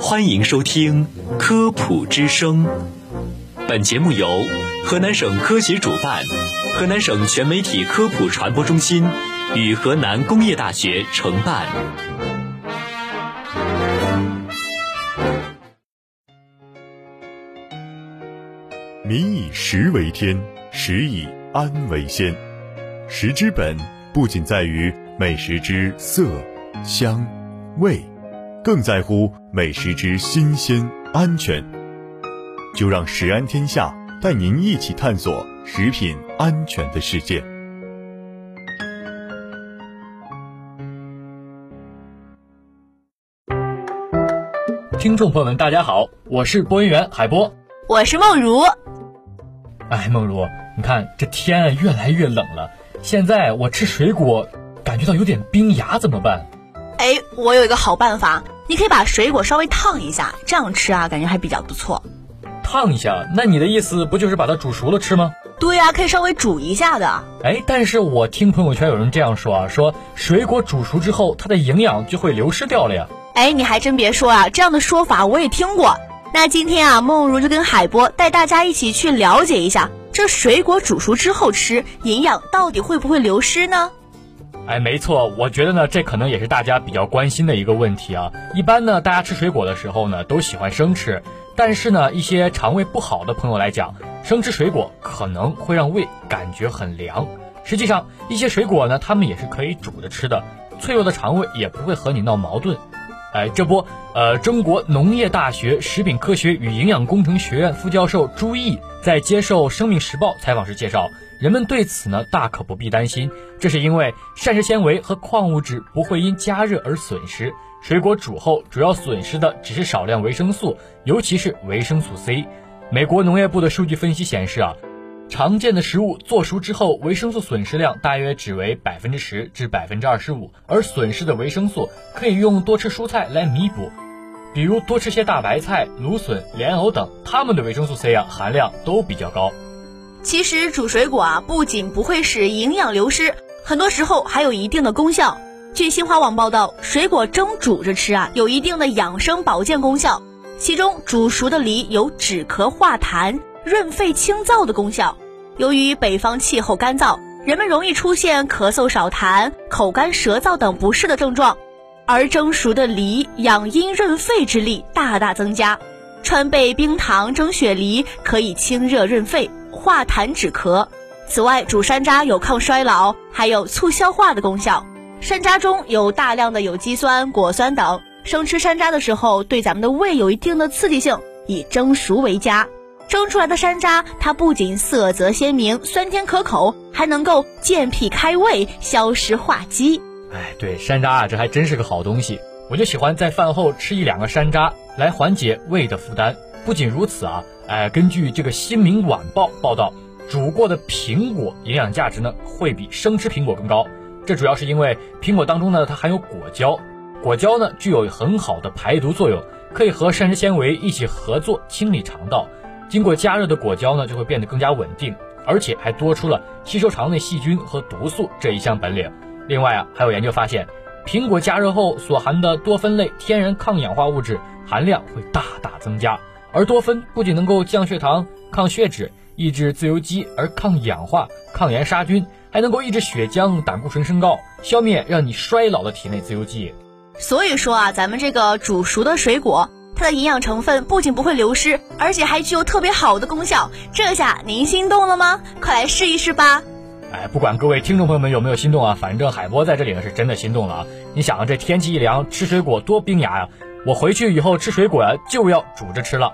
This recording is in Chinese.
欢迎收听《科普之声》，本节目由河南省科协主办，河南省全媒体科普传播中心与河南工业大学承办。民以食为天，食以安为先。食之本不仅在于美食之色、香、味。更在乎美食之新鲜安全，就让食安天下带您一起探索食品安全的世界。听众朋友们，大家好，我是播音员海波，我是梦如。哎，梦如，你看这天越来越冷了，现在我吃水果感觉到有点冰牙，怎么办？哎，我有一个好办法。你可以把水果稍微烫一下，这样吃啊，感觉还比较不错。烫一下？那你的意思不就是把它煮熟了吃吗？对呀，可以稍微煮一下的。哎，但是我听朋友圈有人这样说啊，说水果煮熟之后，它的营养就会流失掉了呀。哎，你还真别说啊，这样的说法我也听过。那今天啊，梦如就跟海波带大家一起去了解一下，这水果煮熟之后吃，营养到底会不会流失呢？哎，没错，我觉得呢，这可能也是大家比较关心的一个问题啊。一般呢，大家吃水果的时候呢，都喜欢生吃，但是呢，一些肠胃不好的朋友来讲，生吃水果可能会让胃感觉很凉。实际上，一些水果呢，它们也是可以煮着吃的，脆弱的肠胃也不会和你闹矛盾。哎，这不，呃，中国农业大学食品科学与营养工程学院副教授朱毅在接受《生命时报》采访时介绍。人们对此呢大可不必担心，这是因为膳食纤维和矿物质不会因加热而损失。水果煮后主要损失的只是少量维生素，尤其是维生素 C。美国农业部的数据分析显示啊，常见的食物做熟之后，维生素损失量大约只为百分之十至百分之二十五，而损失的维生素可以用多吃蔬菜来弥补，比如多吃些大白菜、芦笋、莲藕等，它们的维生素 C 啊含量都比较高。其实煮水果啊，不仅不会使营养流失，很多时候还有一定的功效。据新华网报道，水果蒸煮着吃啊，有一定的养生保健功效。其中煮熟的梨有止咳化痰、润肺清燥的功效。由于北方气候干燥，人们容易出现咳嗽少痰、口干舌燥等不适的症状，而蒸熟的梨养阴润肺之力大大增加。川贝冰糖蒸雪梨可以清热润肺。化痰止咳，此外煮山楂有抗衰老，还有促消化的功效。山楂中有大量的有机酸、果酸等，生吃山楂的时候对咱们的胃有一定的刺激性，以蒸熟为佳。蒸出来的山楂，它不仅色泽鲜明、酸甜可口，还能够健脾开胃、消食化积。哎，对，山楂啊，这还真是个好东西。我就喜欢在饭后吃一两个山楂，来缓解胃的负担。不仅如此啊。哎，根据这个《新民晚报》报道，煮过的苹果营养价值呢会比生吃苹果更高。这主要是因为苹果当中呢它含有果胶，果胶呢具有很好的排毒作用，可以和膳食纤维一起合作清理肠道。经过加热的果胶呢就会变得更加稳定，而且还多出了吸收肠内细菌和毒素这一项本领。另外啊，还有研究发现，苹果加热后所含的多酚类天然抗氧化物质含量会大大增加。而多酚不仅能够降血糖、抗血脂、抑制自由基，而抗氧化、抗炎杀菌，还能够抑制血浆、胆固醇升高，消灭让你衰老的体内自由基。所以说啊，咱们这个煮熟的水果，它的营养成分不仅不会流失，而且还具有特别好的功效。这下您心动了吗？快来试一试吧！哎，不管各位听众朋友们有没有心动啊，反正海波在这里呢是真的心动了啊！你想啊，这天气一凉，吃水果多冰牙呀！我回去以后吃水果呀，就要煮着吃了。